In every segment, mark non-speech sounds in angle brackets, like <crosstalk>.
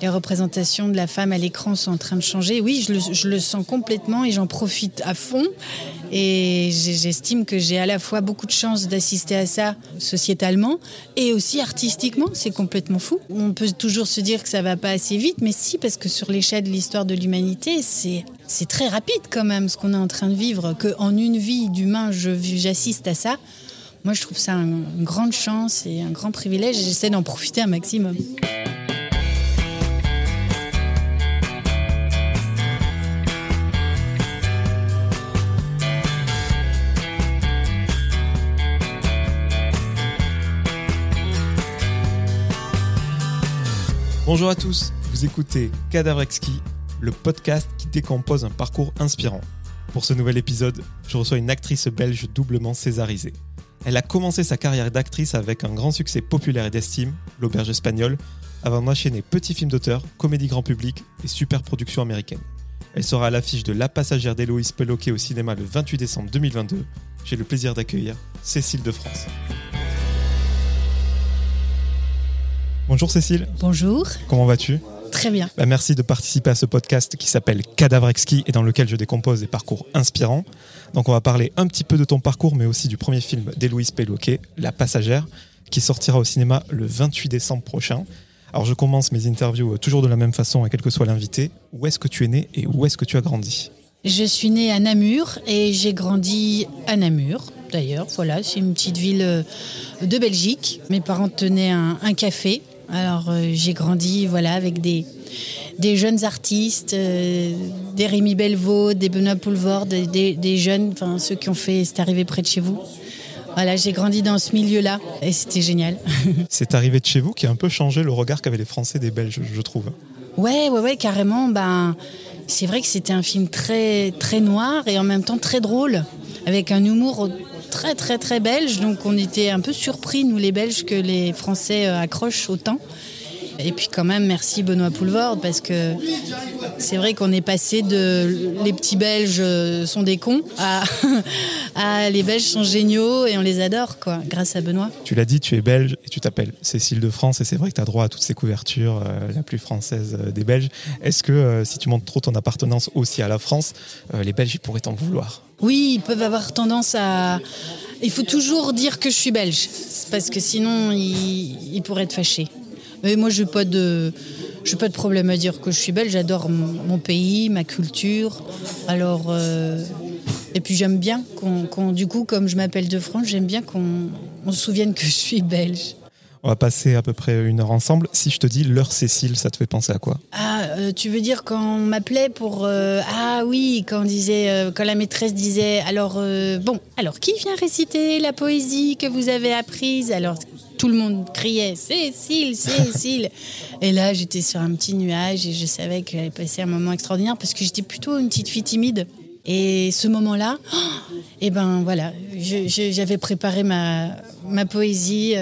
Les représentations de la femme à l'écran sont en train de changer. Oui, je le, sens complètement et j'en profite à fond. Et j'estime que j'ai à la fois beaucoup de chance d'assister à ça sociétalement et aussi artistiquement. C'est complètement fou. On peut toujours se dire que ça va pas assez vite, mais si, parce que sur l'échelle de l'histoire de l'humanité, c'est très rapide quand même ce qu'on est en train de vivre. Que en une vie d'humain, j'assiste à ça. Moi, je trouve ça une grande chance et un grand privilège j'essaie d'en profiter un maximum. Bonjour à tous, vous écoutez Cadavrexki, le podcast qui décompose un parcours inspirant. Pour ce nouvel épisode, je reçois une actrice belge doublement césarisée. Elle a commencé sa carrière d'actrice avec un grand succès populaire et d'estime, L'Auberge espagnole, avant d'enchaîner petits films d'auteur, comédie grand public et super production américaine. Elle sera à l'affiche de La passagère d'Héloïse Peloquet au cinéma le 28 décembre 2022. J'ai le plaisir d'accueillir Cécile de France. Bonjour Cécile. Bonjour. Comment vas-tu? Très bien. Bah, merci de participer à ce podcast qui s'appelle Cadavrexki et dans lequel je décompose des parcours inspirants. Donc on va parler un petit peu de ton parcours mais aussi du premier film d'Héloïse Péloquet, La Passagère, qui sortira au cinéma le 28 décembre prochain. Alors je commence mes interviews euh, toujours de la même façon, quel que soit l'invité. Où est-ce que tu es né et où est-ce que tu as grandi? Je suis née à Namur et j'ai grandi à Namur. D'ailleurs, voilà, c'est une petite ville euh, de Belgique. Mes parents tenaient un, un café alors euh, j'ai grandi voilà avec des des jeunes artistes, euh, des Rémi Belvaux, des Benoît Poulvord, des, des, jeunes, enfin ceux qui ont fait C'est arrivé près de chez vous. Voilà, j'ai grandi dans ce milieu-là et c'était génial. <laughs> C'est arrivé de chez vous qui a un peu changé le regard qu'avaient les Français des Belges, je trouve. Ouais, ouais, ouais, carrément. Ben, c'est vrai que c'était un film très, très noir et en même temps très drôle, avec un humour très très très belge, donc on était un peu surpris, nous les Belges, que les Français euh, accrochent autant. Et puis quand même, merci Benoît Poulvord, parce que c'est vrai qu'on est passé de les petits Belges euh, sont des cons <laughs> à, les Belges sont géniaux et on les adore, quoi, grâce à Benoît. Tu l'as dit, tu es belge et tu t'appelles Cécile de France et c'est vrai que tu as droit à toutes ces couvertures, euh, la plus française des Belges. Est-ce que si tu montres trop ton appartenance aussi à la France, les Belges ils pourraient t'en vouloir? Oui, ils peuvent avoir tendance à. Il faut toujours dire que je suis belge, parce que sinon, ils, pourraient être fâchés. Mais moi, je n'ai pas, de... pas de problème à dire que je suis belge. J'adore mon pays, ma culture. Alors. Euh, et puis j'aime bien qu'on, du coup, comme je m'appelle de France, j'aime bien qu'on se souvienne que je suis belge. On va passer à peu près une heure ensemble. Si je te dis l'heure Cécile, ça te fait penser à quoi? Ah, euh, tu veux dire quand on m'appelait pour euh, ah oui, quand on disait euh, quand la maîtresse disait alors bon, alors qui vient réciter la poésie que vous avez apprise? Alors tout le monde criait Cécile, Cécile. <laughs> et là, j'étais sur un petit nuage et je savais que j'allais passer un moment extraordinaire parce que j'étais plutôt une petite fille timide. Et ce moment-là, et <gasps> eh ben voilà, j'avais préparé ma, ma poésie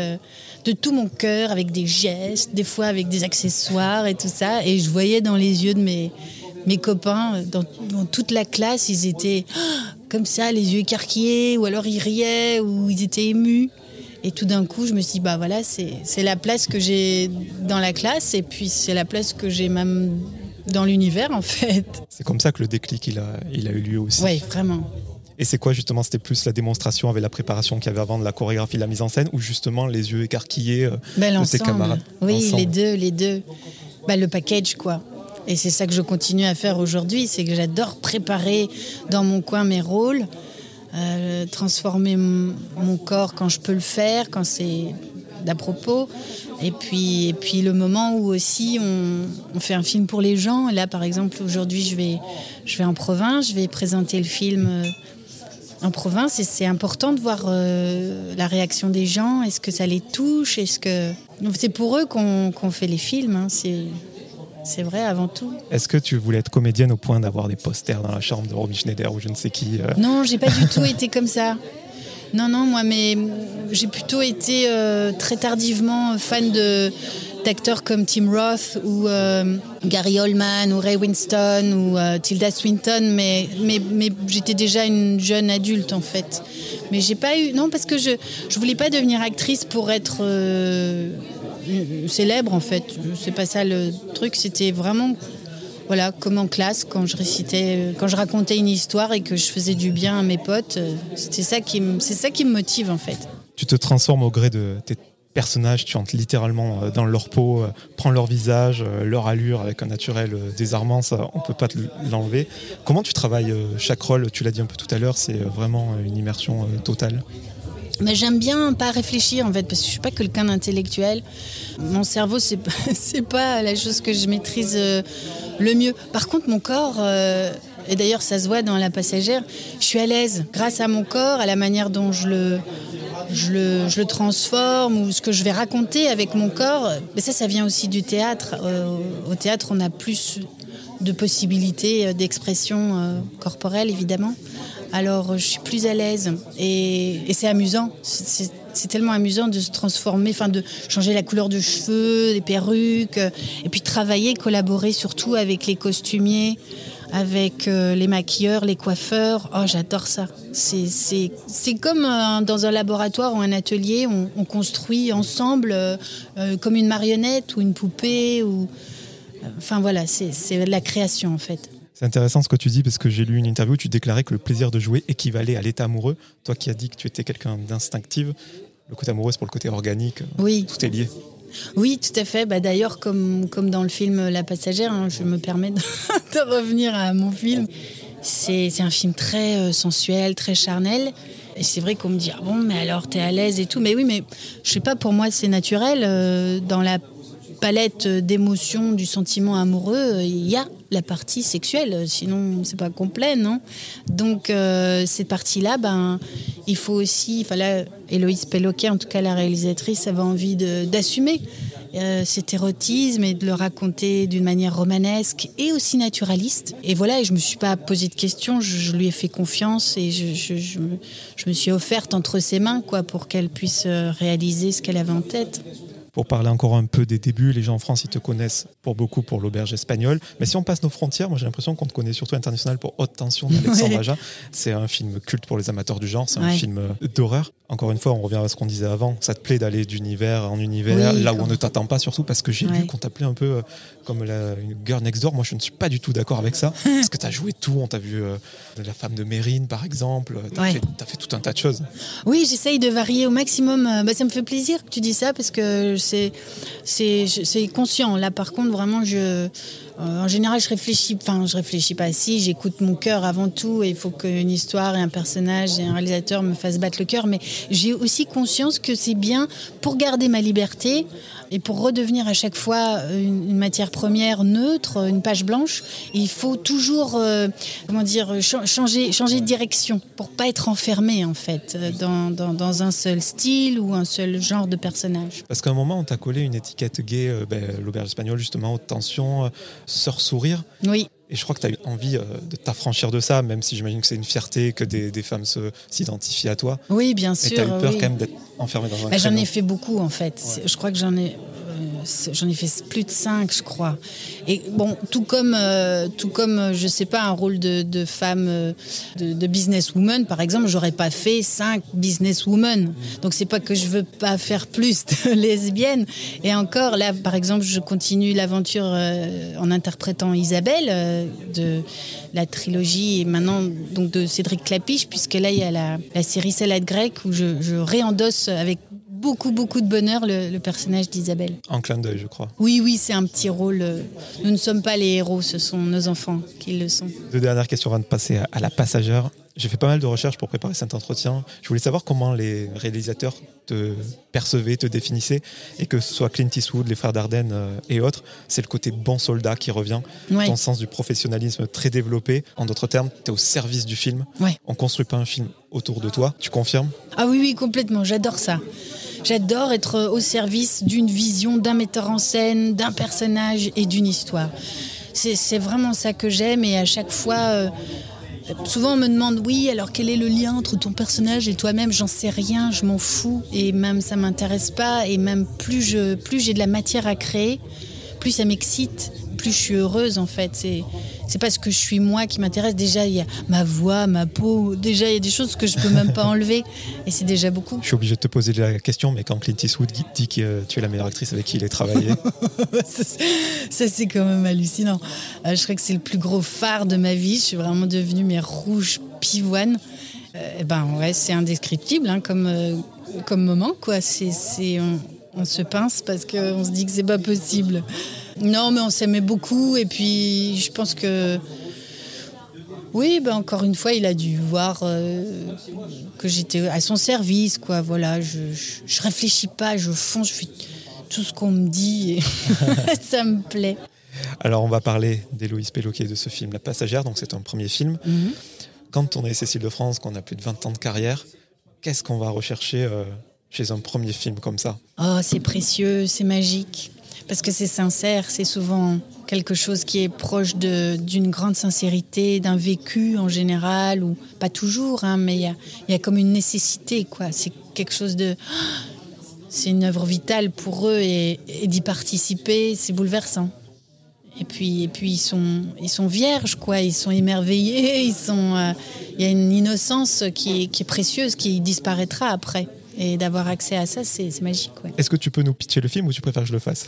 de tout mon cœur, avec des gestes, des fois avec des accessoires et tout ça. Et je voyais dans les yeux de mes, mes copains, dans, toute la classe, ils étaient <gasps> comme ça, les yeux écarquillés, ou alors ils riaient, ou ils étaient émus. Et tout d'un coup, je me suis dit, bah voilà, c'est la place que j'ai dans la classe, et puis c'est la place que j'ai même dans l'univers, en fait. C'est comme ça que le déclic, il a, il a eu lieu aussi. Oui, vraiment. Et c'est quoi justement C'était plus la démonstration avec la préparation qu'il y avait avant de la chorégraphie, la mise en scène, ou justement les yeux écarquillés ben, de ses camarades Oui, les deux, les deux. Ben, le package, quoi. Et c'est ça que je continue à faire aujourd'hui, c'est que j'adore préparer dans mon coin mes rôles, euh, transformer mon corps quand je peux le faire, quand c'est d'à propos. Et puis, et puis le moment où aussi on, fait un film pour les gens. Là, par exemple, aujourd'hui, je vais, je vais en province, je vais présenter le film euh, en province et c'est important de voir euh, la réaction des gens. Est-ce que ça les touche? Est-ce que c'est pour eux qu'on fait les films hein. C'est vrai avant tout. Est-ce que tu voulais être comédienne au point d'avoir des posters dans la chambre de Romy Schneider ou je ne sais qui euh? Non, j'ai pas du tout <laughs> été comme ça. Non, non, moi, mais j'ai plutôt été euh, très tardivement fan de d'acteurs comme Tim Roth ou euh, Gary Oldman ou Ray Winston ou euh, Tilda Swinton, mais, mais, mais j'étais déjà une jeune adulte en fait. Mais j'ai pas eu. Non, parce que je ne voulais pas devenir actrice pour être. Euh, célèbre en fait. C'est pas ça le truc. C'était vraiment voilà, comme en classe, quand je récitais, euh, quand je racontais une histoire et que je faisais du bien à mes potes, euh, c'était ça qui c'est ça qui me motive en fait. Tu te transformes au gré de tes personnages, tu entres littéralement dans leur peau, prends leur visage, leur allure avec un naturel désarmant, ça on peut pas l'enlever. Comment tu travailles chaque rôle? Tu l'as dit un peu tout à l'heure, c'est vraiment une immersion totale. Mais j'aime bien pas réfléchir en fait parce que je suis pas quelqu'un d'intellectuel. Mon cerveau c'est <laughs> c'est pas la chose que je maîtrise le mieux. Par contre, mon corps, euh, et d'ailleurs ça se voit dans la passagère, je suis à l'aise grâce à mon corps, à la manière dont je le, je le, transforme ou ce que je vais raconter avec mon corps. Mais ça, ça vient aussi du théâtre. Euh, au théâtre, on a plus de possibilités d'expression euh, corporelle, évidemment. Alors, je suis plus à l'aise et, c'est amusant. C'est c'est tellement amusant de se transformer, enfin de changer la couleur de cheveux, les perruques, euh, et puis travailler, collaborer surtout avec les costumiers, avec euh, les maquilleurs, les coiffeurs. Oh, j'adore ça. C'est comme euh, dans un laboratoire ou un atelier, on, construit ensemble comme une marionnette ou une poupée. Ou... Enfin voilà, c'est de la création en fait. C'est intéressant ce que tu dis parce que j'ai lu une interview où tu déclarais que le plaisir de jouer équivalait à l'état amoureux. Toi qui as dit que tu étais quelqu'un d'instinctive, le côté amoureux, c'est pour le côté organique. Oui. Tout est lié. Oui, tout à fait. Bah, D'ailleurs, comme, comme dans le film La Passagère, hein, je me permets de, <laughs> revenir à mon film. C'est un film très euh, sensuel, très charnel. Et c'est vrai qu'on me dit, ah bon, mais alors t'es à l'aise et tout. Mais oui, mais je sais pas, pour moi, c'est naturel. Euh, dans la palette d'émotions du sentiment amoureux, il y a la partie sexuelle, sinon c'est pas complet, non? Donc euh, cette partie-là, ben, il faut aussi, enfin là, Héloïse Pelloquet, en tout cas la réalisatrice, avait envie d'assumer euh, cet érotisme et de le raconter d'une manière romanesque et aussi naturaliste. Et voilà, et je me suis pas posé de questions, je, lui ai fait confiance et je, je, me suis offerte entre ses mains quoi, pour qu'elle puisse euh, réaliser ce qu'elle avait en tête pour parler encore un peu des débuts. Les gens en France, ils te connaissent pour beaucoup pour l'auberge espagnole. Mais si on passe nos frontières, moi j'ai l'impression qu'on te connaît surtout international pour Haute Tension d'Alexandre C'est un film culte pour les amateurs du genre, c'est un film euh, d'horreur. Encore une fois, on revient à ce qu'on disait avant. Ça te plaît d'aller d'univers en univers, là où on ne t'attend pas surtout, parce que j'ai lu qu'on t'appelait un peu euh, comme la, une girl next door. Moi je ne suis pas du tout d'accord avec ça, <laughs> parce que tu as joué tout. On t'a vu euh, la femme de Mérine par exemple. Tu as, fait tout un tas de choses. Oui, j'essaye de varier au maximum. Bah, ça me fait plaisir que tu dis ça, parce que c'est conscient. Là, par contre, vraiment, je, euh, en général, je réfléchis, enfin, je réfléchis pas. Si, j'écoute mon cœur avant tout. Et il faut qu'une histoire et un personnage et un réalisateur me fassent battre le cœur. Mais j'ai aussi conscience que c'est bien pour garder ma liberté et pour redevenir à chaque fois une, matière première neutre, une page blanche. Il faut toujours, euh, comment dire, changer, changer de direction pour pas être enfermé en fait dans, dans, un seul style ou un seul genre de personnage. Parce qu'à un moment, on t'a collé une étiquette gay, euh, ben, l'auberge espagnole justement, haute tension sœur sourire. Oui. Et je crois que tu as eu envie euh, de t'affranchir de ça, même si j'imagine que c'est une fierté que des, des femmes s'identifient à toi. Oui, bien sûr. Et tu as eu peur quand même d'être enfermé dans un bah, J'en ai fait beaucoup en fait. Je crois que j'en ai j'en ai fait plus de cinq, je crois. Et bon, tout comme, euh, tout comme euh, je sais pas, un rôle de, femme, euh, de, de businesswoman, par exemple, j'aurais pas fait cinq businesswoman. Mm. Donc c'est pas que je veux pas faire plus de <laughs> lesbiennes. Et encore, là, par exemple, je continue l'aventure en interprétant Isabelle de la trilogie et maintenant donc de Cédric Clapiche, puisque là il y a la, série Salade grecque où je, je réendosse avec beaucoup, beaucoup de bonheur le, personnage d'Isabelle. En clin d'œil, je crois. Oui, oui, c'est un petit rôle. Euh, nous ne sommes pas les héros, ce sont nos enfants qui le sont. Deux dernières questions avant de passer à la passagère. J'ai fait pas mal de recherches pour préparer cet entretien. Je voulais savoir comment les réalisateurs te percevaient, te définissaient, et que ce soit Clint Eastwood, les frères Dardenne euh, et autres, c'est le côté bon soldat qui revient, ton sens du professionnalisme très développé. En d'autres termes, tu es au service du film. Ouais. On construit pas un film autour de toi. Tu confirmes? Ah oui, oui, complètement. J'adore ça. J'adore être au service d'une vision, d'un metteur en scène, d'un personnage et d'une histoire. C'est vraiment ça que j'aime et à chaque fois... Euh, souvent on me demande oui alors quel est le lien entre ton personnage et toi-même? J'en sais rien je m'en fous et même ça m'intéresse pas et même plus je plus j'ai de la matière à créer plus ça m'excite plus je suis heureuse en fait c'est pas ce que je suis moi qui m'intéresse. Déjà, il y a ma voix, ma peau. Déjà, il y a des choses que je peux même pas enlever. Et c'est déjà beaucoup. Je suis obligé de te poser la question, mais quand Clint Eastwood dit que tu es la meilleure actrice avec qui il a travaillé. <laughs> ça, c'est quand même hallucinant. Euh, je crois que c'est le plus gros phare de ma vie. Je suis vraiment devenue mais rouge pivoine. Euh, ben ouais, c'est indescriptible hein, comme, euh, comme moment. quoi. C'est, on, on, se pince parce qu'on se dit que c'est pas possible. Non, mais on s'aimait beaucoup. Et puis, je pense que. Oui, ben encore une fois, il a dû voir euh, que j'étais à son service, quoi. Voilà, je, je, réfléchis pas, je fonce, je fais tout ce qu'on me dit et <laughs> ça me plaît. Alors, on va parler d'Héloïse Péloquet de ce film La Passagère, donc c'est un premier film. Mhm. Quand on est Cécile de France, qu'on a plus de 20 ans de carrière, qu'est-ce qu'on va rechercher euh, chez un premier film comme ça? Oh, c'est précieux, c'est magique parce que c'est sincère, c'est souvent quelque chose qui est proche d'une grande sincérité, d'un vécu en général, ou pas toujours, hein, mais il y a, comme une nécessité, quoi. C'est quelque chose de... C'est une œuvre vitale pour eux et, d'y participer, c'est bouleversant. Et puis, et puis ils, sont, ils sont vierges, quoi. Ils sont émerveillés, <laughs> ils sont... Euh, il y a une innocence qui est, précieuse, qui disparaîtra après. Et d'avoir accès à ça, c'est magique. Est-ce que tu peux nous pitcher le film ou tu préfères que je le fasse?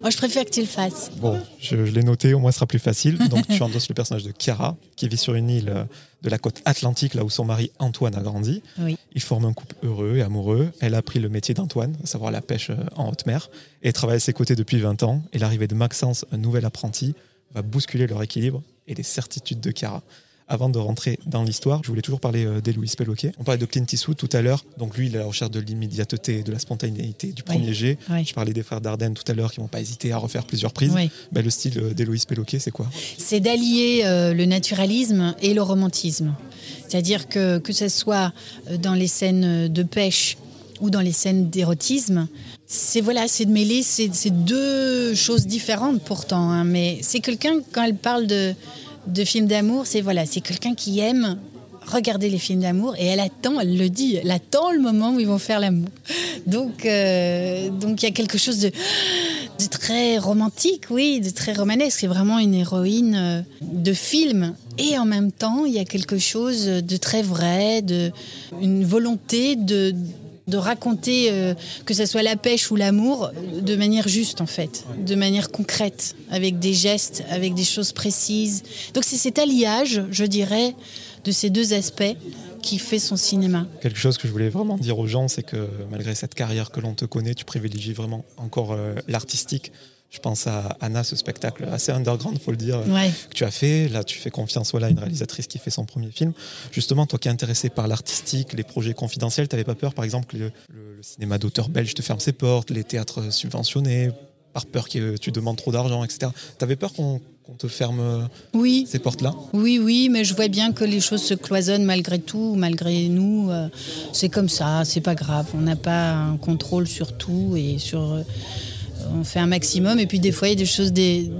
Moi, je préfère que tu le fasses. Bon, je, l'ai noté, au moins ce sera plus facile. Donc, tu endosses le personnage de Chiara, qui vit sur une île euh, de la côte atlantique, là où son mari Antoine a grandi. Oui. Ils forment un couple heureux et amoureux. Elle a appris le métier d'Antoine, à savoir la pêche euh, en haute mer, et travaille à ses côtés depuis 20 ans. Et l'arrivée de Maxence, un nouvel apprenti, va bousculer leur équilibre et les certitudes de Chiara avant de rentrer dans l'histoire, je voulais toujours parler euh, d'Héloïse Pelloquet. On parlait de Clint Eastwood tout à l'heure. Donc lui, il est à la recherche de l'immédiateté, de la spontanéité, du premier jet. Je parlais des frères Dardenne tout à l'heure qui vont pas hésiter à refaire plusieurs prises. Ben, le style euh, d'Héloïse Pelloquet, c'est quoi? C'est d'allier euh, le naturalisme et le romantisme. C'est-à-dire que que ce soit dans les scènes de pêche ou dans les scènes d'érotisme, c'est voilà, c'est de mêler ces, deux choses différentes pourtant. Hein. mais c'est quelqu'un quand elle parle de de films d'amour, c'est voilà, c'est quelqu'un qui aime regarder les films d'amour et elle attend, elle le dit, elle attend le moment où ils vont faire l'amour. Donc, euh, donc il y a quelque chose de, de, très romantique, oui, de très romanesque. C'est vraiment une héroïne euh, de film. Et en même temps, il y a quelque chose de très vrai, de une volonté de de raconter, euh, que ce soit la pêche ou l'amour, de manière juste en fait, de manière concrète, avec des gestes, avec des choses précises. Donc c'est cet alliage, je dirais, de ces deux aspects qui fait son cinéma. Quelque chose que je voulais vraiment dire aux gens, c'est que malgré cette carrière que l'on te connaît, tu privilégies vraiment encore euh, l'artistique. Je pense à Anna, ce spectacle assez underground, faut le dire, que tu as fait. Là, tu fais confiance voilà, à une réalisatrice qui fait son premier film. Justement, toi qui es intéressé par l'artistique, les projets confidentiels, tu n'avais pas peur, par exemple, que le, cinéma d'auteur belge te ferme ses portes, les théâtres subventionnés, par peur que tu demandes trop d'argent, etc. Tu avais peur qu'on te ferme oui. ces portes-là? Oui, oui, mais je vois bien que les choses se cloisonnent malgré tout, malgré nous. Euh, c'est comme ça, c'est pas grave. On n'a pas un contrôle sur tout et sur. On fait un maximum et puis des fois il y a des choses, des,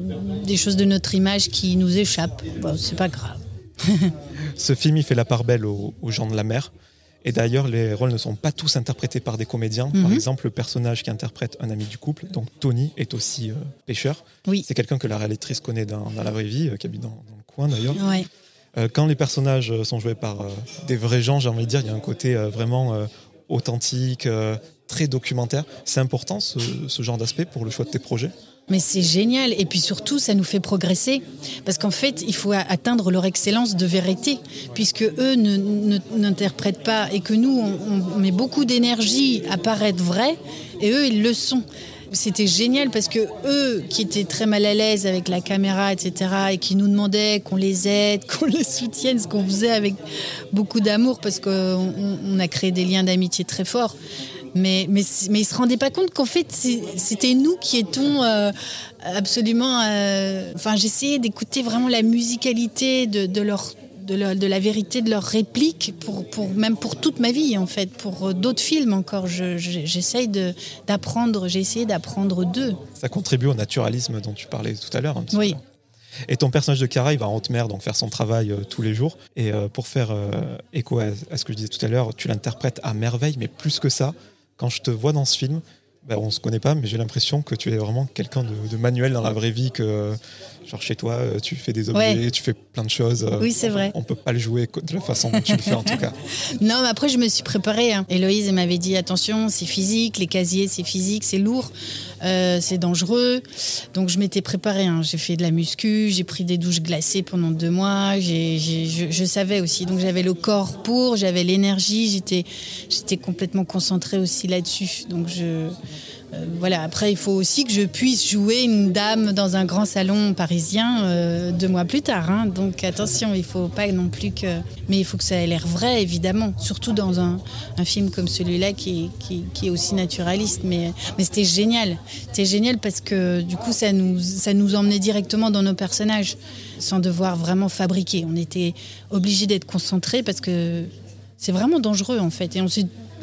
choses de notre image qui nous échappent. Bon, c'est pas grave. <laughs> Ce film, il fait la part belle aux, gens de la mer. Et d'ailleurs, les rôles ne sont pas tous interprétés par des comédiens. Par mhm. exemple, le personnage qui interprète un ami du couple, donc Tony, est aussi euh, pêcheur. Oui. C'est quelqu'un que la réalisatrice connaît dans, la vraie vie, euh, qui habite dans, le coin d'ailleurs. Euh, quand les personnages sont joués par des vrais gens, j'ai envie de dire, il y a un côté vraiment authentique, très documentaire. C'est important ce, genre d'aspect pour le choix de tes projets? Mais c'est génial. Et puis surtout, ça nous fait progresser. Parce qu'en fait, il faut atteindre leur excellence de vérité. Puisque eux n'interprètent pas et que nous, on, met beaucoup d'énergie à paraître vrai. Et eux, ils le sont. C'était génial parce que eux, qui étaient très mal à l'aise avec la caméra, etc., et qui nous demandaient qu'on les aide, <laughs> qu'on les soutienne, ce qu'on faisait avec beaucoup d'amour, parce qu'on on a créé des liens d'amitié très forts. Mais, mais, mais ils ne se rendaient pas compte qu'en fait, c'était nous qui étions euh, absolument. Euh, enfin, j'essayais d'écouter vraiment la musicalité de, de leur. De la, de la, vérité de leurs répliques, pour, pour, même pour toute ma vie en fait, pour d'autres films encore. J'essaye d'apprendre, j'ai essayé d'apprendre d'eux. Ça contribue au naturalisme dont tu parlais tout à l'heure. Oui. Et ton personnage de Cara, il va en haute mer, donc faire son travail euh, tous les jours. Et pour faire écho à, à, ce que je disais tout à l'heure, tu l'interprètes à merveille, mais plus que ça, quand je te vois dans ce film, ben, on se connaît pas, mais j'ai l'impression que tu es vraiment quelqu'un de, manuel dans la vraie vie, que genre chez toi, euh, tu fais des objets, tu fais plein de choses. Euh, oui, c'est vrai. On peut pas le jouer de la façon dont tu le fais en tout cas. <laughs> Non, mais après je me suis préparée. Hein. Héloïse m'avait dit attention, c'est physique, les casiers c'est physique, c'est lourd, euh, c'est dangereux. Donc je m'étais préparée. Hein. J'ai fait de la muscu, j'ai pris des douches glacées pendant deux mois. je, je, savais aussi. Donc j'avais le corps pour, j'avais l'énergie, j'étais, j'étais complètement concentrée aussi là-dessus. Donc je euh, voilà, après, il faut aussi que je puisse jouer une dame dans un grand salon parisien euh, deux mois plus tard. Hein. Donc attention, il faut pas non plus que. Mais il faut que ça ait l'air vrai, évidemment. Surtout dans un, film comme celui-là qui, est aussi naturaliste. Mais, c'était génial. C'était génial parce que du coup, ça nous, ça nous emmenait directement dans nos personnages sans devoir vraiment fabriquer. On était obligés d'être concentrés parce que c'est vraiment dangereux en fait. Et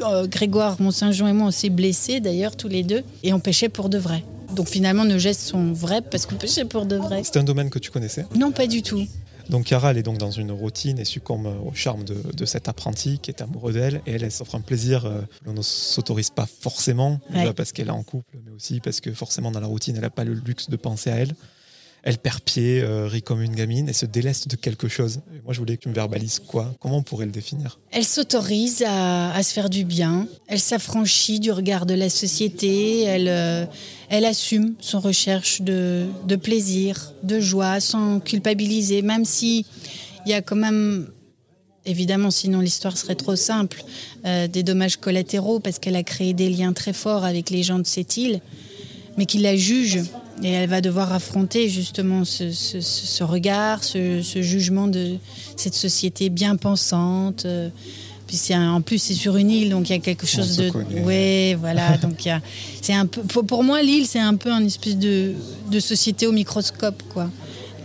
euh, Grégoire Mont-Saint-Jean et moi, on s'est blessés d'ailleurs tous les deux et on pêchait pour de vrai. Donc finalement, nos gestes sont vrais parce qu'on pêchait pour de vrai. C'était un domaine que tu connaissais? Non, pas du tout. Donc Chiara, elle est donc dans une routine et succombe au charme de, cet apprenti qui est amoureux d'elle. Et elle, elle s'offre un plaisir euh, on ne s'autorise pas forcément, parce qu'elle est en couple, mais aussi parce que forcément dans la routine, elle n'a pas le luxe de penser à elle elle perd pied, euh, rit comme une gamine et se déleste de quelque chose. moi, je voulais que tu me verbalises quoi? Comment on pourrait le définir? Elle s'autorise à, se faire du bien. Elle s'affranchit du regard de la société. Elle, euh, elle assume son recherche de, plaisir, de joie, sans culpabiliser, même si il y a quand même évidemment, sinon l'histoire serait trop simple, euh, des dommages collatéraux parce qu'elle a créé des liens très forts avec les gens de cette île, mais qui la jugent et elle va devoir affronter justement ce, regard, ce, jugement de cette société bien pensante. Puis c'est en plus c'est sur une île, donc il y a quelque chose de. Oui, voilà. <laughs> donc c'est un peu. Pour moi, l'île c'est un peu une espèce de, société au microscope, quoi.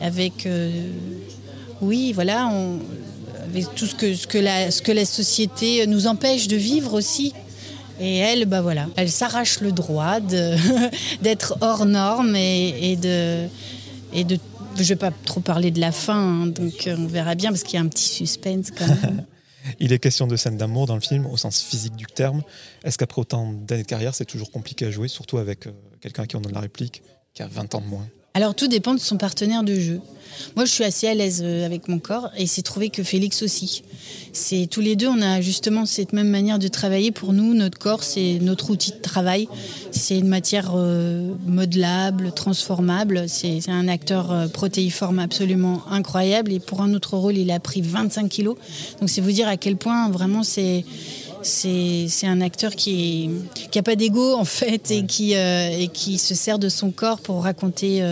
Avec, euh, oui, voilà, on, avec tout ce que ce que la ce que la société nous empêche de vivre aussi. Et elle, bah voilà, elle s'arrache le droit <laughs> d'être hors norme et, de, et de. Je vais pas trop parler de la fin, hein, donc euh, on verra bien parce qu'il y a un petit suspense quand même. <laughs> Il est question de scènes d'amour dans le film au sens physique du terme. Est-ce qu'après autant d'années de carrière, c'est toujours compliqué à jouer, surtout avec euh, quelqu'un qui en donne la réplique, qui a 20 ans de moins? Alors tout dépend de son partenaire de jeu. Moi, je suis assez à l'aise euh, avec mon corps et c'est trouvé que Félix aussi. C'est tous les deux, on a justement cette même manière de travailler. Pour nous, notre corps, c'est notre outil de travail. C'est une matière euh, modelable, transformable. C'est un acteur euh, protéiforme absolument incroyable et pour un autre rôle, il a pris 25 kilos. Donc c'est vous dire à quel point vraiment c'est c'est un acteur qui n'a pas d'ego en fait et qui, et qui se sert de son corps pour raconter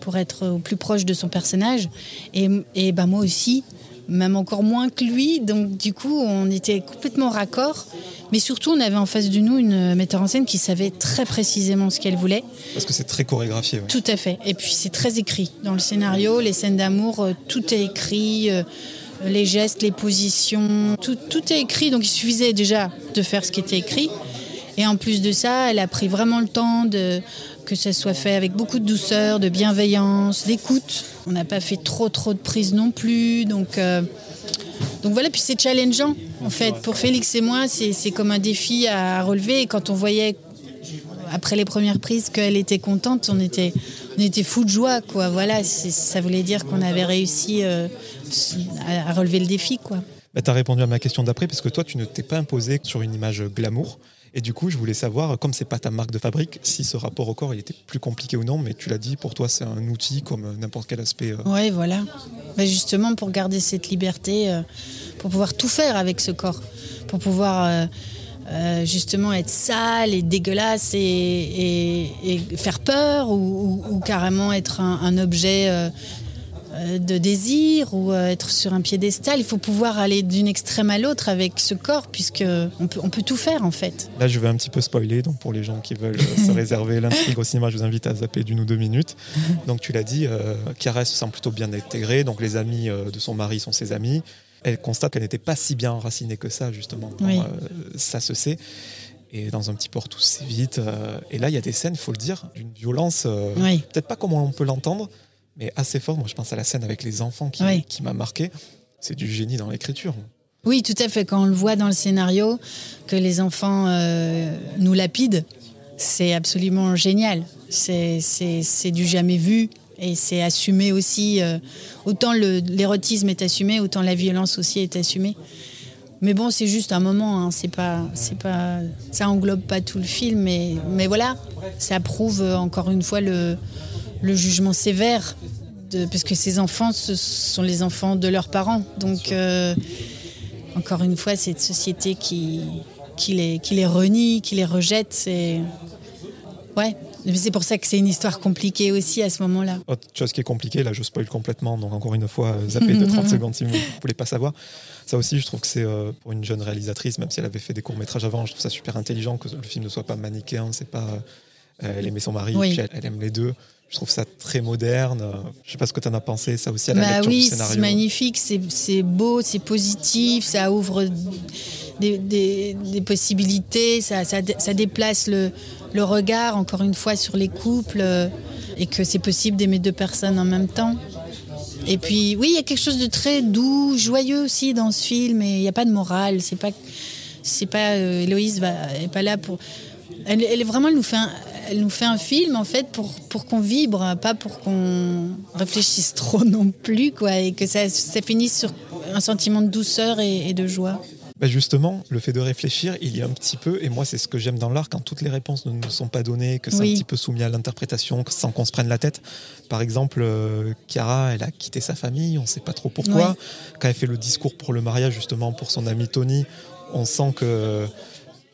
pour être au plus proche de son personnage. Et, et ben moi aussi, même encore moins que lui. Donc du coup, on était complètement raccord. Mais surtout, on avait en face de nous une metteur en scène qui savait très précisément ce qu'elle voulait. Parce que c'est très chorégraphié. Tout à fait. Et puis c'est très écrit. Dans le scénario, les scènes d'amour, euh, tout est écrit. Les gestes, les positions, tout, tout est écrit. Donc il suffisait déjà de faire ce qui était écrit. Et en plus de ça, elle a pris vraiment le temps de, que ça soit fait avec beaucoup de douceur, de bienveillance, d'écoute. On n'a pas fait trop trop de prises non plus, donc euh, donc voilà. Puis c'est challengeant en fait pour Félix et moi, c'est comme un défi à relever. Et quand on voyait après les premières prises qu'elle était contente, on était on était fou de joie quoi. Voilà, ça voulait dire qu'on avait réussi euh, à relever le défi quoi. Bah, tu as répondu à ma question d'après parce que toi, tu ne t'es pas imposé sur une image glamour. Et du coup, je voulais savoir, comme c'est pas ta marque de fabrique, si ce rapport au corps il était plus compliqué ou non. Mais tu l'as dit, pour toi, c'est un outil comme n'importe quel aspect. Euh. Oui, voilà. Mais justement, pour garder cette liberté, euh, pour pouvoir tout faire avec ce corps, pour pouvoir euh, justement être sale et dégueulasse et, faire peur ou, carrément être un, un objet euh, de désir ou euh, être sur un piédestal. Il faut pouvoir aller d'une extrême à l'autre avec ce corps, puisque on peut, on peut tout faire en fait. Là, je vais un petit peu spoiler, donc pour les gens qui veulent euh, se <laughs> réserver l'intrigue au cinéma, je vous invite à zapper d'une ou deux minutes. Donc tu l'as dit, euh, Chiara se sent plutôt bien intégrée, donc les amis de son mari sont ses amis. Elle constate qu'elle n'était pas si bien enracinée que ça, justement. ça se sait et dans un petit port tout vite. et là, il y a des scènes, il faut le dire, d'une violence, peut-être pas comme on peut l'entendre, mais assez fort. Moi, je pense à la scène avec les enfants qui, qui m'a marqué. C'est du génie dans l'écriture. Oui, tout à fait. Quand on le voit dans le scénario, que les enfants euh, nous lapident, c'est absolument génial. C'est du jamais vu et c'est assumé aussi. Euh, autant l'érotisme est assumé, autant la violence aussi est assumée. Mais bon, c'est juste un moment, hein. c'est pas, c'est pas, ça englobe pas tout le film, mais, mais voilà, ça prouve encore une fois le, le jugement sévère, parce que ces enfants, ce sont les enfants de leurs parents. Donc, euh, encore une fois, cette société qui, qui, les, qui les renie, qui les rejette, c'est. Ouais, c'est pour ça que c'est une histoire compliquée aussi à ce moment-là. Autre chose qui est compliquée, là je spoil complètement, donc encore une fois, euh, zappez de 30 <laughs> secondes si vous ne voulez pas savoir. Ça aussi, je trouve que c'est euh, pour une jeune réalisatrice, même si elle avait fait des courts-métrages avant, je trouve ça super intelligent que le film ne soit pas manichéen, c'est pas. Euh, elle aimait son mari, puis elle, aime les deux. Je trouve ça très moderne. Je sais pas ce que tu en as pensé, ça aussi à la bah lecture oui, du scénario. C'est magnifique, c'est beau, c'est positif, ça ouvre des, des, des possibilités, ça, ça, ça déplace le, le regard, encore une fois, sur les couples euh, et que c'est possible d'aimer deux personnes en même temps. Et puis, oui, il y a quelque chose de très doux, joyeux aussi dans ce film, et il n'y a pas de morale. C'est pas, c'est pas, euh, Héloïse va, est pas là pour. Elle, elle vraiment, elle nous fait un, film en fait pour, pour qu'on vibre, pas pour qu'on réfléchisse trop <laughs> non plus, quoi, et que ça finisse sur un sentiment de douceur et de joie. Bah, justement, le fait de réfléchir, il y a un petit peu, et moi c'est ce que j'aime dans l'art, quand toutes les réponses ne nous sont pas données, que c'est un petit peu soumis à l'interprétation, sans qu'on se prenne la tête. Par exemple, euh, Chiara, elle a quitté sa famille, on ne sait pas trop pourquoi. Quand elle fait le discours pour le mariage, justement, pour son ami Tony, on sent que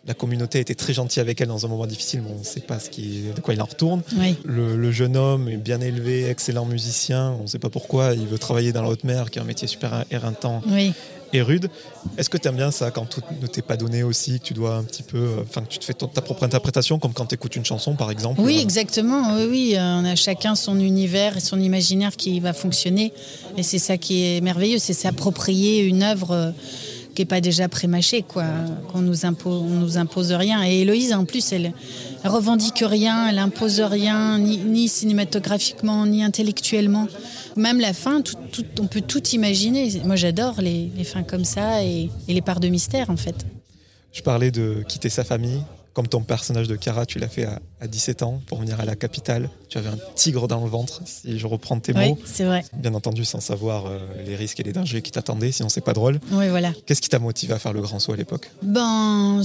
la communauté a été très gentille avec elle dans un moment difficile, mais on ne sait pas ce qui, de quoi il en retourne. Le, jeune homme est bien élevé, excellent musicien, on ne sait pas pourquoi, il veut travailler dans la haute mer, qui est un métier super éreintant. Oui et rude. Est-ce que tu aimes bien ça quand tout ne t'est pas donné aussi, que tu dois un petit peu, euh, enfin que tu te fais ta propre interprétation, comme quand tu écoutes une chanson par exemple Oui, exactement. Oui, oui, euh, on a chacun son univers et son imaginaire qui va fonctionner, et c'est ça qui est merveilleux, c'est s'approprier une œuvre. Qui n'est pas déjà prémâchée, quoi, qu'on nous impose, on nous impose rien. Et Héloïse, en plus, elle, revendique rien, elle impose rien, ni cinématographiquement, ni intellectuellement. Même la fin, on peut tout imaginer. Moi, j'adore les, fins comme ça et, et les parts de mystère, en fait. Je parlais de quitter sa famille, comme ton personnage de Kara, tu l'as fait à, 17 ans pour venir à la capitale. Tu avais un tigre dans le ventre, si je reprends tes oui, mots. c'est vrai. Bien entendu, sans savoir euh, les risques et les dangers qui t'attendaient, sinon c'est pas drôle. Oui, voilà. Qu'est-ce qui t'a motivé à faire le grand saut à l'époque? Ben,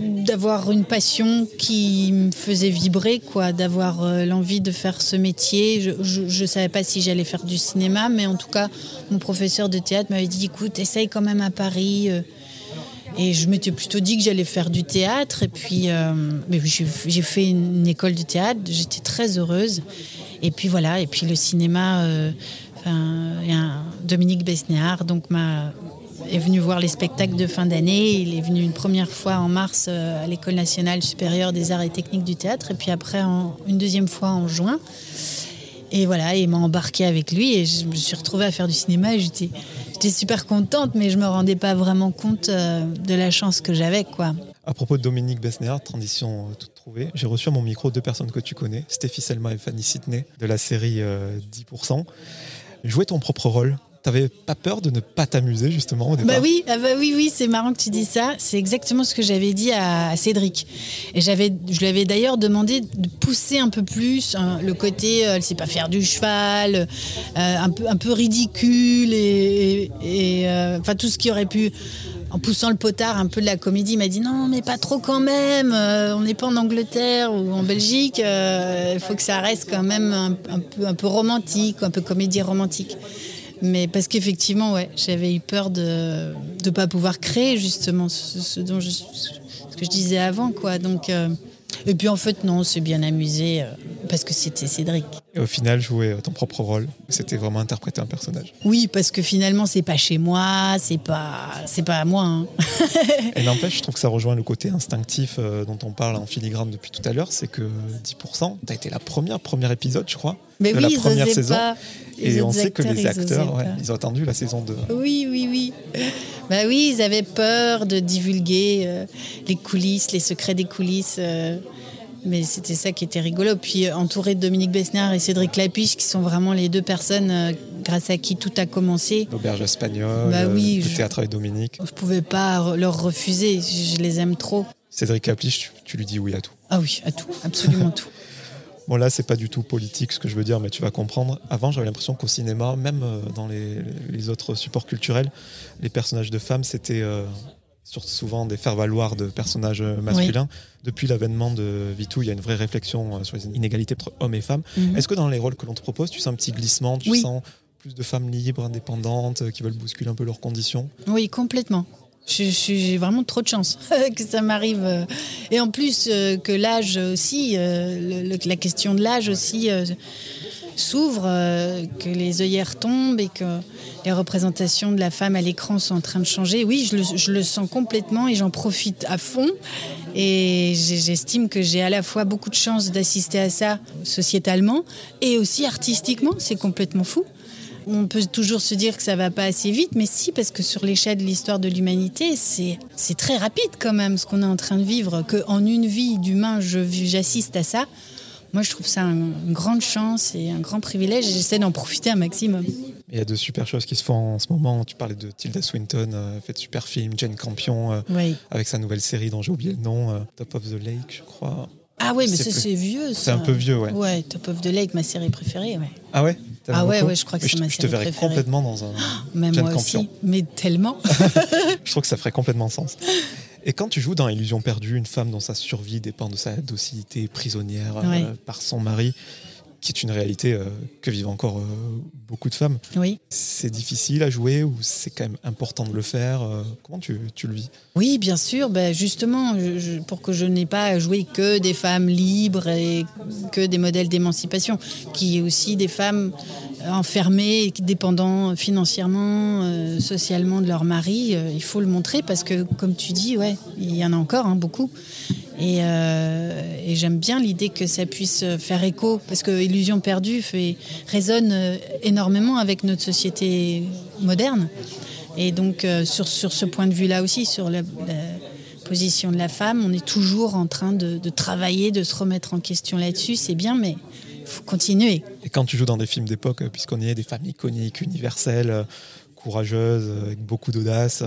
d'avoir une passion qui me faisait vibrer, quoi, d'avoir euh, l'envie de faire ce métier. Je ne savais pas si j'allais faire du cinéma, mais en tout cas, mon professeur de théâtre m'avait dit, écoute, essaye quand même à Paris. Euh, et je m'étais plutôt dit que j'allais faire du théâtre. Et puis, euh, j'ai fait une école de théâtre. J'étais très heureuse. Et puis voilà. Et puis le cinéma, euh, Dominique Besnéard, donc m'a est venu voir les spectacles de fin d'année. Il est venu une première fois en mars euh, à l'École nationale supérieure des arts et techniques du théâtre, et puis après une deuxième fois en juin. Et voilà, il m'a embarqué avec lui et je me suis retrouvée à faire du cinéma. J'étais j'étais super contente, mais je me rendais pas vraiment compte euh, de la chance que j'avais, quoi. À propos de Dominique Besnéard, transition euh, toute trouvée, j'ai reçu à mon micro deux personnes que tu connais, Stéphie Selma et Fanny Sidney, de la série 10%. Euh, Jouer ton propre rôle, T'avais pas peur de ne pas t'amuser justement au départ Bah oui, ah bah oui, oui, c'est marrant que tu dis ça. C'est exactement ce que j'avais dit à, Cédric. Et j'avais, je lui avais d'ailleurs demandé de pousser un peu plus hein, le côté, elle elle sait pas faire du cheval, euh, un peu, un peu ridicule et, euh, enfin tout ce qui aurait pu en poussant le potard un peu de la comédie, il m'a dit non, mais pas trop quand même. Euh, on n'est pas en Angleterre ou en Belgique. Il faut que ça reste quand même un, peu, un peu romantique, un peu comédie romantique. Mais parce qu'effectivement, j'avais eu peur de ne pas pouvoir créer justement ce que je disais avant, quoi. Donc, euh, et puis en fait, non, c'est bien amusé euh, parce que c'était Cédric. Et au final, jouer ton propre rôle, c'était vraiment interpréter un personnage. Oui, parce que finalement, c'est pas chez moi, c'est pas, c'est pas à moi. Hein. <laughs> et n'empêche, je trouve que ça rejoint le côté instinctif euh, dont on parle en filigrane depuis tout à l'heure, c'est que 10%, tu as été la première, premier épisode, je crois, Mais de oui, la première saison. Pas. Et on sait que les acteurs, ils, ont attendu la saison 2. Oui, oui, oui. Bah oui, ils avaient peur de divulguer euh, les coulisses, les secrets des coulisses. Euh, mais c'était ça qui était rigolo. Puis euh, entouré de Dominique Besnard et Cédric Lapiche, qui sont vraiment les deux personnes grâce à qui tout a commencé. L'auberge espagnole, bah oui, le théâtre avec Dominique. Je ne pouvais pas leur refuser, je les aime trop. Cédric Lapiche, tu lui dis oui à tout. Ah oui, à tout, absolument <laughs> tout. Bon là, c'est pas du tout politique ce que je veux dire, mais tu vas comprendre. Avant, j'avais l'impression qu'au cinéma, même euh, dans les, autres supports culturels, les personnages de femmes, c'était euh, surtout souvent des faire-valoir de personnages euh, masculins. Depuis l'avènement de Vitou, il y a une vraie réflexion sur les inégalités entre hommes et femmes. Mhm. Est-ce que dans les rôles que l'on te propose, tu sens un petit glissement, tu sens plus de femmes libres, indépendantes, qui veulent bousculer un peu leurs conditions? Oui, complètement. J'ai vraiment trop de chance <laughs> que ça m'arrive. Et en plus, euh, que l'âge aussi, euh, la question de l'âge aussi euh, s'ouvre, que les œillères tombent et que les représentations de la femme à l'écran sont en train de changer. Oui, je le, je le sens complètement et j'en profite à fond. Et j'estime que j'ai à la fois beaucoup de chance d'assister à ça sociétalement et aussi artistiquement. C'est complètement fou. On peut toujours se dire que ça va pas assez vite, mais si, parce que sur l'échelle de l'histoire de l'humanité, c'est très rapide quand même ce qu'on est en train de vivre. Qu'en une vie d'humain, j'assiste à ça. Moi, je trouve ça une grande chance et un grand privilège et j'essaie d'en profiter un maximum. Il y a de super choses qui se font en ce moment. Tu parlais de Tilda Swinton, euh, fait de super films, Jane Campion, euh, avec sa nouvelle série dont j'ai oublié le nom, euh, Top of the Lake, je crois. Ah oui, mais c'est vieux. C'est un peu vieux, ouais. Ouais, Top of the Lake, ma série préférée, ouais. Ah ouais? Ah ouais, ouais, je crois que c'est ma série Je te verrais complètement dans un <gasps> Même moi aussi, mais tellement. <laughs> je trouve que ça ferait complètement sens. <laughs> Et quand tu joues dans Illusion perdue, une femme dont sa survie dépend de sa docilité prisonnière euh, par son mari, qui est une réalité euh, que vivent encore euh, beaucoup de femmes. Oui. C'est difficile à jouer ou c'est quand même important de le faire euh, Comment tu, tu, le vis? Oui, bien sûr. Ben justement, pour que je n'ai pas à jouer que des femmes libres et que des modèles d'émancipation, qui est aussi des femmes enfermées, dépendant financièrement, socialement de leur mari, il faut le montrer parce que, comme tu dis, ouais, il y en a encore hein, beaucoup. Euh, et, j'aime bien l'idée que ça puisse faire écho, parce que Illusion perdue résonne euh, énormément avec notre société moderne. Et donc, euh, sur, sur ce point de vue-là aussi, sur la, position de la femme, on est toujours en train de, travailler, de se remettre en question là-dessus. C'est bien, mais il faut continuer. Et quand tu joues dans des films d'époque, puisqu'on est des femmes iconiques, universelles, courageuses, avec beaucoup d'audace,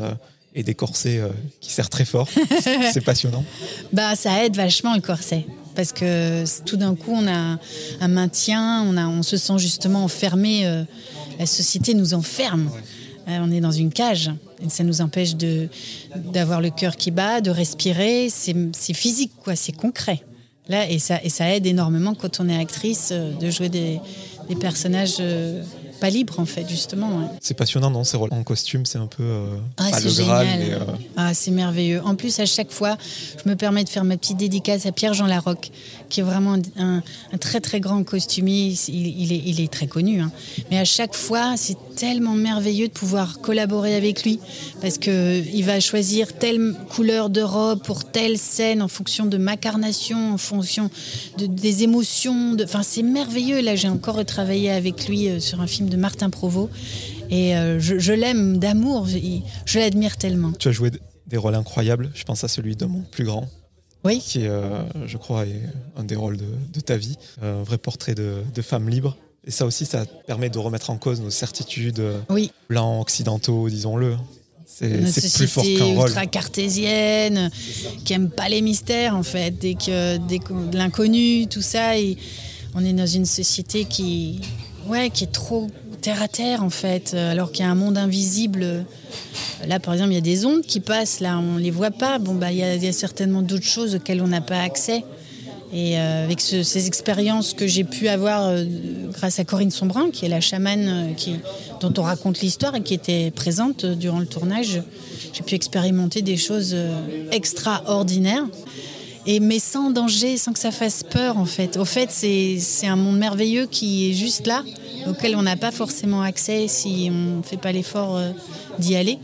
et des corsets euh, qui serrent très fort. <laughs> c'est passionnant. Bah, ça aide vachement le corset. Parce que tout d'un coup, on a un maintien, on, a, on se sent justement enfermé. Euh, la société nous enferme. Euh, on est dans une cage. Et ça nous empêche de, d'avoir le cœur qui bat, de respirer. C'est, physique, quoi. C'est concret. Là, et, ça, et ça aide énormément quand on est actrice de jouer des, des personnages pas libre en fait justement. C'est passionnant non ces rôles en costume c'est un peu euh, ah, c'est génial. Euh, ah c'est merveilleux. En plus à chaque fois je me permets de faire ma petite dédicace à Pierre Jean Larocque qui est vraiment un, très très grand costumier. Il, est, il est, très connu hein. mais à chaque fois c'est tellement merveilleux de pouvoir collaborer avec lui parce que il va choisir telle couleur de robe pour telle scène en fonction de ma carnation, en fonction de, des émotions. Enfin c'est merveilleux. Là j'ai encore travaillé avec lui euh, sur un film de Martin Provost. Et euh, je, l'aime d'amour, je, l'admire tellement. Tu as joué des rôles incroyables, je pense à celui de mon plus grand. Oui. Qui, euh, je crois, est un des rôles de, ta vie. Un vrai portrait de, femme libre. Et ça aussi, ça permet de remettre en cause nos certitudes oui. blancs, occidentaux, disons-le. C'est plus fort qu'un rôle. ultra cartésienne, qui aime pas les mystères en fait, dès que, dès que l'inconnu, tout ça. Et on est dans une société qui, ouais, qui est trop terre à terre en fait, euh, alors qu'il y a un monde invisible. Là, par exemple, il y a des ondes qui passent, là, on les voit pas. Bon, bah, il y, a, certainement d'autres choses auxquelles on n'a pas accès. Et euh, avec ces expériences que j'ai pu avoir euh, grâce à Corinne Sombrin, qui est la chamane qui, dont on raconte l'histoire et qui était présente durant le tournage, j'ai pu expérimenter des choses extraordinaires et mais sans danger, sans que ça fasse peur en fait. Au fait, c'est un monde merveilleux qui est juste là, auquel on n'a pas forcément accès si on ne fait pas l'effort euh, d'y aller.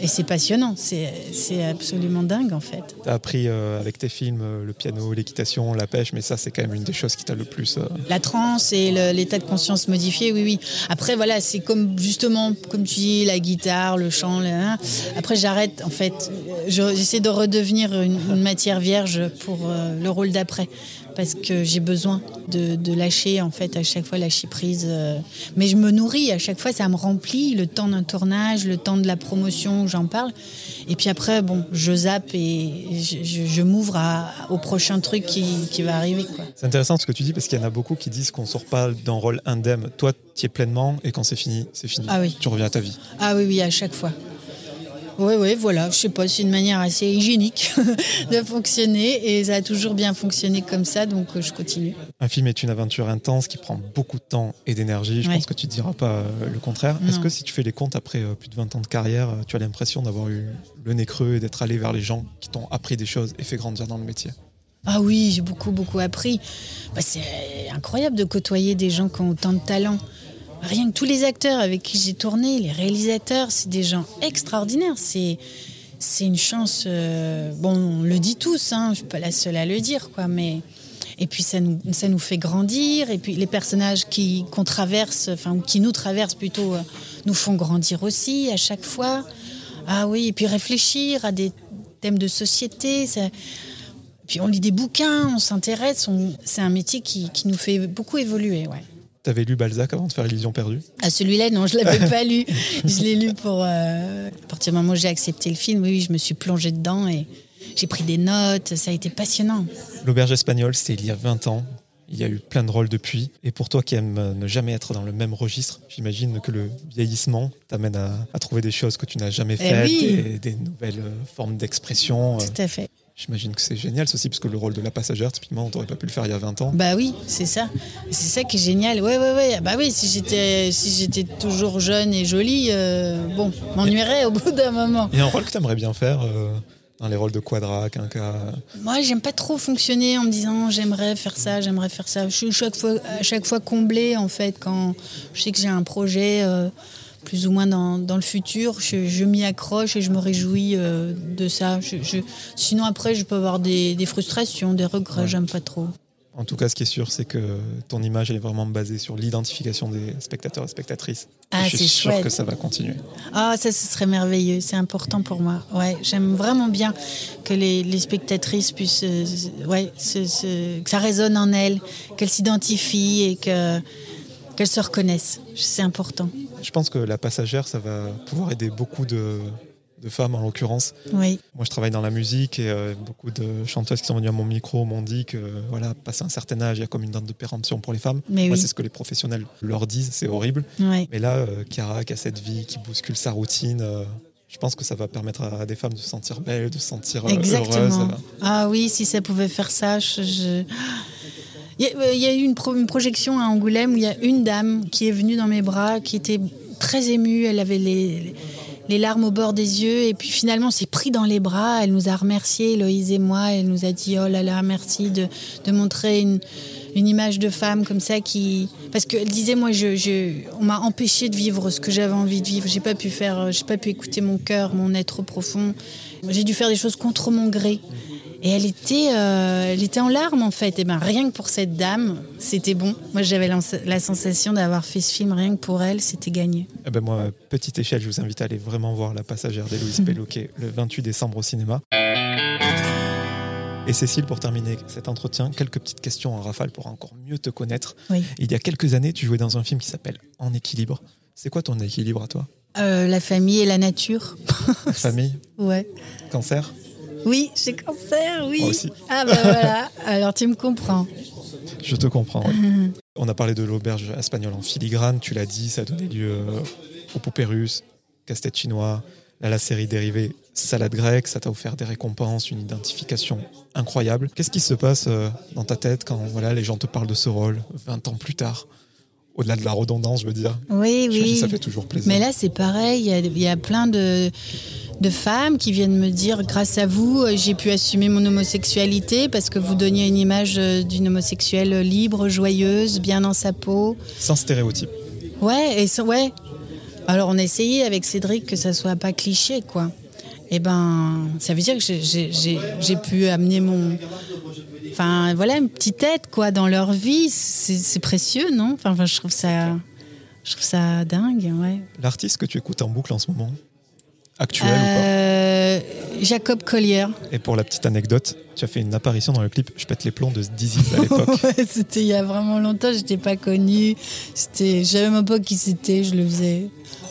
Et c'est passionnant, c'est absolument dingue en fait. Tu as appris euh, avec tes films euh, le piano, l'équitation, la pêche, mais ça c'est quand même une des choses qui t'a le plus... Euh, la transe et l'état de conscience modifié, oui, oui. Après voilà, c'est comme justement, comme tu dis, la guitare, le chant. Hein. Après j'arrête en fait, j'essaie de redevenir une, matière vierge pour le rôle d'après. Parce que j'ai besoin de, de, lâcher, en fait, à chaque fois, lâcher prise. Euh. Mais je me nourris, à chaque fois, ça me remplit le temps d'un tournage, le temps de la promotion où j'en parle. Et puis après, bon, je zappe et je, je, m'ouvre au prochain truc qui, qui va arriver. C'est intéressant ce que tu dis parce qu'il y en a beaucoup qui disent qu'on sort pas d'un rôle indemne. Toi, tu es pleinement et quand c'est fini, c'est fini. Ah oui. Tu reviens à ta vie. Ah oui, oui, à chaque fois. Oui, oui, voilà. Je sais pas, c'est une manière assez hygiénique <laughs> de fonctionner et ça a toujours bien fonctionné comme ça, donc euh, je continue. Un film est une aventure intense qui prend beaucoup de temps et d'énergie. Je pense que tu ne diras pas euh, le contraire. Est-ce que si tu fais les comptes après euh, plus de 20 ans de carrière, tu as l'impression d'avoir eu le nez creux et d'être allé vers les gens qui t'ont appris des choses et fait grandir dans le métier? Ah oui, j'ai beaucoup, beaucoup appris. Bah, c'est incroyable de côtoyer des gens qui ont autant de talent. Rien que tous les acteurs avec qui j'ai tourné, les réalisateurs, c'est des gens extraordinaires. C'est c'est une chance. Euh, bon, on le dit tous, hein, je suis pas la seule à le dire, quoi. Mais et puis ça nous ça nous fait grandir. Et puis les personnages qui qu'on traverse, enfin qui nous traversent plutôt, euh, nous font grandir aussi à chaque fois. Ah oui, et puis réfléchir à des thèmes de société. Puis on lit des bouquins, on s'intéresse. C'est un métier qui, qui, nous fait beaucoup évoluer, ouais. T'avais lu Balzac avant de faire Illusion perdue? Ah, celui-là, non, je l'avais <laughs> pas lu. Je l'ai lu pour. Euh, à partir du moment où j'ai accepté le film, oui, je me suis plongée dedans et j'ai pris des notes. Ça a été passionnant. L'auberge espagnole, c'était il y a 20 ans. Il y a eu plein de rôles depuis. Et pour toi qui aimes ne jamais être dans le même registre, j'imagine que le vieillissement t'amène à, trouver des choses que tu n'as jamais eh faites, et des nouvelles formes d'expression. Tout à fait. J'imagine que c'est génial ceci, parce que le rôle de la passagère, typiquement, on n'aurait pas pu le faire il y a 20 ans. Bah oui, c'est ça. C'est ça qui est génial. Ouais, ouais, ouais. Bah oui, si j'étais, si j'étais toujours jeune et jolie, euh, bon, m'ennuierais au bout d'un moment. Il y a un rôle que tu aimerais bien faire euh, dans les rôles de Quadra, Quinca? Moi, j'aime pas trop fonctionner en me disant j'aimerais faire ça, j'aimerais faire ça. Je suis chaque fois, à chaque fois comblée, en fait, quand je sais que j'ai un projet. Euh, plus ou moins dans, dans le futur. Je, m'y accroche et je me réjouis euh, de ça. Je, sinon, après, je peux avoir des, des frustrations, des regrets. J'aime pas trop. En tout cas, ce qui est sûr, c'est que ton image elle est vraiment basée sur l'identification des spectateurs et spectatrices. Ah, je suis sûr que ça va continuer. Ah, ça, ce serait merveilleux. C'est important pour moi. Ouais, j'aime vraiment bien que les, les spectatrices puissent, euh, ouais, que ça résonne en elles, qu'elles s'identifient et que qu'elles se reconnaissent. C'est important. Je pense que la passagère, ça va pouvoir aider beaucoup de, femmes en l'occurrence. Oui. Moi, je travaille dans la musique et euh, beaucoup de chanteuses qui sont venues à mon micro m'ont dit que, voilà, passé un certain âge, il y a comme une date de péremption pour les femmes. Mais Moi, c'est ce que les professionnels leur disent, c'est horrible. Mais là, euh, qui a cette vie, qui bouscule sa routine, euh, je pense que ça va permettre à des femmes de se sentir belles, de se sentir Exactement. Ah oui, si ça pouvait faire ça, je... Il y, a eu une, projection à Angoulême où il y a une dame qui est venue dans mes bras, qui était très émue. Elle avait les, larmes au bord des yeux. Et puis finalement, s'est pris dans les bras. Elle nous a remercié, Héloïse et moi. Elle nous a dit Oh là là, merci de, montrer une, image de femme comme ça qui. Parce qu'elle disait Moi, je, on m'a empêché de vivre ce que j'avais envie de vivre. J'ai pas pu faire, j'ai pas pu écouter mon cœur, mon être profond. J'ai dû faire des choses contre mon gré. Et elle était, euh, elle était en larmes en fait. Et ben rien que pour cette dame, c'était bon. Moi j'avais la, sensation d'avoir fait ce film rien que pour elle, c'était gagné. Eh ben moi, petite échelle, je vous invite à aller vraiment voir La Passagère d'Héloïse Pellouquet le 28 décembre au cinéma. Et Cécile, pour terminer cet entretien, quelques petites questions en rafale pour encore mieux te connaître. Il y a quelques années, tu jouais dans un film qui s'appelle En équilibre. C'est quoi ton équilibre à toi? Euh, La famille et la nature. La famille? <laughs> Ouais. Cancer? Oui, j'ai cancer, oui. Moi aussi. Ah ben voilà, alors tu me comprends. Je te comprends. <laughs> On a parlé de l'auberge espagnole en filigrane, tu l'as dit, ça a donné lieu euh, aux poupées russes, casse-tête chinois, là, la série dérivée salade grecque, ça t'a offert des récompenses, une identification incroyable. Qu'est-ce qui se passe euh, dans ta tête quand voilà, les gens te parlent de ce rôle 20 ans plus tard? Au-delà de la redondance, je veux dire. Oui, oui. ça fait toujours plaisir. Mais là, c'est pareil. Il y, a plein de, de femmes qui viennent me dire grâce à vous, euh, j'ai pu assumer mon homosexualité parce que vous donniez une image euh, d'une homosexuelle libre, joyeuse, bien dans sa peau. Sans stéréotype. Ouais, et ouais. Alors on a essayé avec Cédric que ça soit pas cliché, quoi. Et eh ben, ça veut dire que j'ai pu amener mon, enfin voilà, une petite tête quoi dans leur vie. C'est précieux, non? Enfin, je trouve ça, je trouve ça dingue, ouais. L'artiste que tu écoutes en boucle en ce moment, actuel ou pas euh, Jacob Collier. Et pour la petite anecdote, tu as fait une apparition dans le clip Je pète les plombs de Dizzy à l'époque. <laughs> Ouais, c'était il y a vraiment longtemps, j'étais pas connue. Savais même pas qui c'était, je le faisais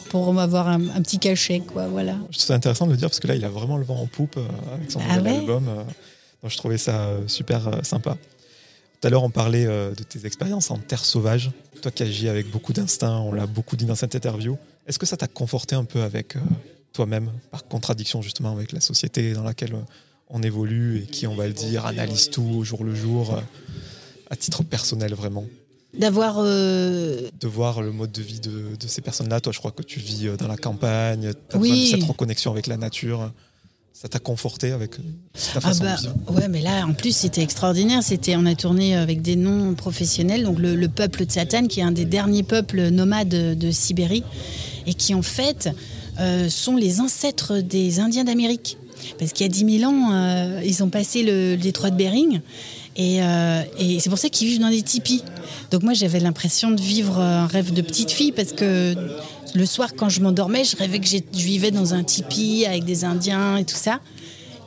pour m'avoir un, un petit cachet, quoi, voilà. Ça intéressant de le dire parce que là, il a vraiment le vent en poupe euh, avec son Ah nouvel ouais album. euh, donc je trouvais ça super sympa. Tout à l'heure, on parlait de tes expériences en terre sauvage. Toi qui agis avec beaucoup d'instinct, on l'a beaucoup dit dans cette interview. Est-ce que ça t'a conforté un peu avec toi-même, par contradiction justement avec la société dans laquelle euh, on évolue et qui, on va le dire, analyse tout au jour le jour, euh, à titre personnel vraiment D'avoir euh, de voir le mode de vie de, de ces personnes-là. Toi, je crois que tu vis dans la campagne, tu as Oui. besoin de cette reconnexion avec la nature. Ça t'a conforté avec ta Ah façon bah, de vivre? ouais, mais là, en plus, c'était extraordinaire. C'était, on a tourné avec des noms professionnels, donc le, le peuple de Satan, qui est un des derniers peuples nomades de, de Sibérie, et qui en fait euh, sont les ancêtres des Indiens d'Amérique. Parce qu'il y a 10 000 ans, euh, ils ont passé le, détroit de Bering, et, euh, et c'est pour ça qu'ils vivent dans des tipis. Donc moi, j'avais l'impression de vivre un rêve de petite fille, parce que le soir, quand je m'endormais, je rêvais que je vivais dans un tipi avec des Indiens et tout ça.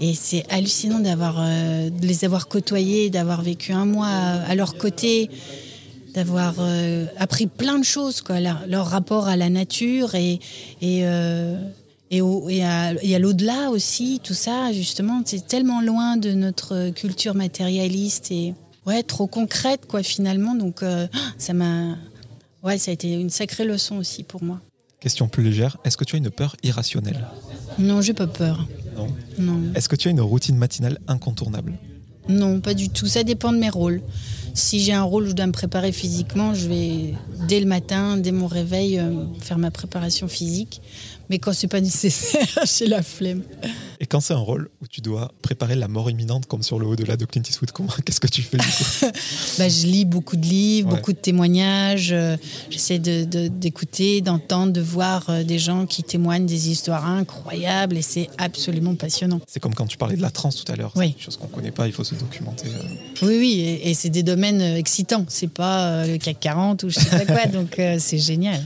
Et c'est hallucinant de les avoir côtoyés, d'avoir vécu un mois à leur côté, d'avoir euh, appris plein de choses, quoi, leur, leur rapport à la nature et, et, euh, et, au- et à, et à l'au-delà aussi, tout ça, justement, c'est tellement loin de notre culture matérialiste et ouais, trop concrète, quoi, finalement. Donc, euh, ça m'a. Ouais, ça a été une sacrée leçon aussi pour moi. Question plus légère, est-ce que tu as une peur irrationnelle? Non, j'ai pas peur. Non? Non. Est-ce que tu as une routine matinale incontournable? Non, pas du tout. Ça dépend de mes rôles. Si j'ai un rôle où je dois me préparer physiquement, je vais dès le matin, dès mon réveil, euh, faire ma préparation physique. Mais quand c'est pas nécessaire, <laughs> j'ai la flemme. Et quand c'est un rôle où tu dois préparer la mort imminente comme sur le haut de Clint Eastwood, comment- qu'est-ce que tu fais du coup <laughs> Bah, je lis beaucoup de livres, Ouais. beaucoup de témoignages. euh, J'essaie de- de- d'écouter, d'entendre, de voir euh, des gens qui témoignent des histoires incroyables et c'est absolument passionnant. C'est comme quand tu parlais de la transe tout à l'heure. Oui. C'est chose qu'on ne connaît pas, il faut se documenter. euh. Oui, oui, et, et c'est des domaines excitants. C'est pas le CAC 40 ou je sais pas quoi, <laughs> donc euh, c'est génial.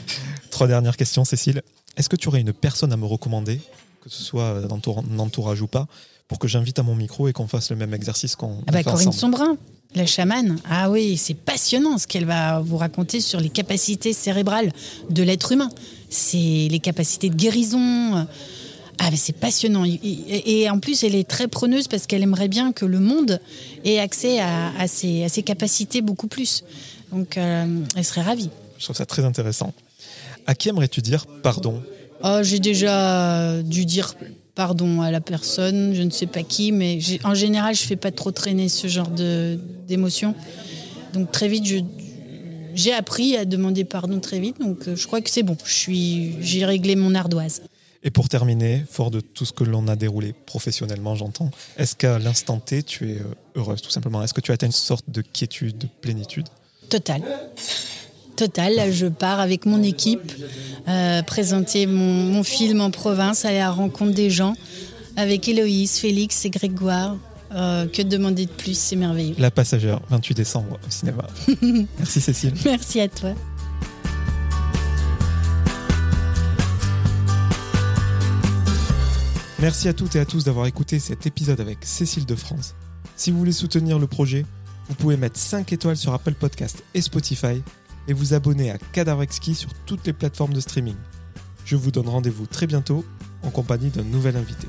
Trois dernières questions, Cécile. Est-ce que tu aurais une personne à me recommander, que ce soit dans ton entourage ou pas, pour que j'invite à mon micro et qu'on fasse le même exercice qu'on Ah bah, fait Corinne ensemble? Sombrin, la chamane. Ah oui, c'est passionnant ce qu'elle va vous raconter sur les capacités cérébrales de l'être humain. C'est les capacités de guérison. Ah mais c'est passionnant. Et- en plus, elle est très preneuse parce qu'elle aimerait bien que le monde ait accès à, à ses, à ses capacités beaucoup plus. Donc, euh, elle serait ravie. Je trouve ça très intéressant. À qui aimerais-tu dire pardon? Oh, j'ai déjà dû dire pardon à la personne, je ne sais pas qui, mais en général, je fais pas trop traîner ce genre d'émotions. Donc très vite, j'ai appris à demander pardon très vite, donc euh, je crois que c'est bon. J'ai réglé mon ardoise. Et pour terminer, fort de tout ce que l'on a déroulé professionnellement, j'entends, est-ce qu'à l'instant T, tu es euh, heureuse tout simplement? Est-ce que tu as atteint une sorte de quiétude, de plénitude? Total. Total, là, je pars avec mon équipe euh, présenter mon, mon film en province, aller à la rencontre des gens avec Héloïse, Félix et Grégoire. Euh, que demander de plus, c'est merveilleux. La Passagère, 28 décembre au cinéma. <laughs> Merci Cécile. Merci à toi. Merci à toutes et à tous d'avoir écouté cet épisode avec Cécile de France. Si vous voulez soutenir le projet, vous pouvez mettre 5 étoiles sur Apple Podcast et Spotify et vous abonner à Cadavre sur toutes les plateformes de streaming. Je vous donne rendez-vous très bientôt en compagnie d'un nouvel invité.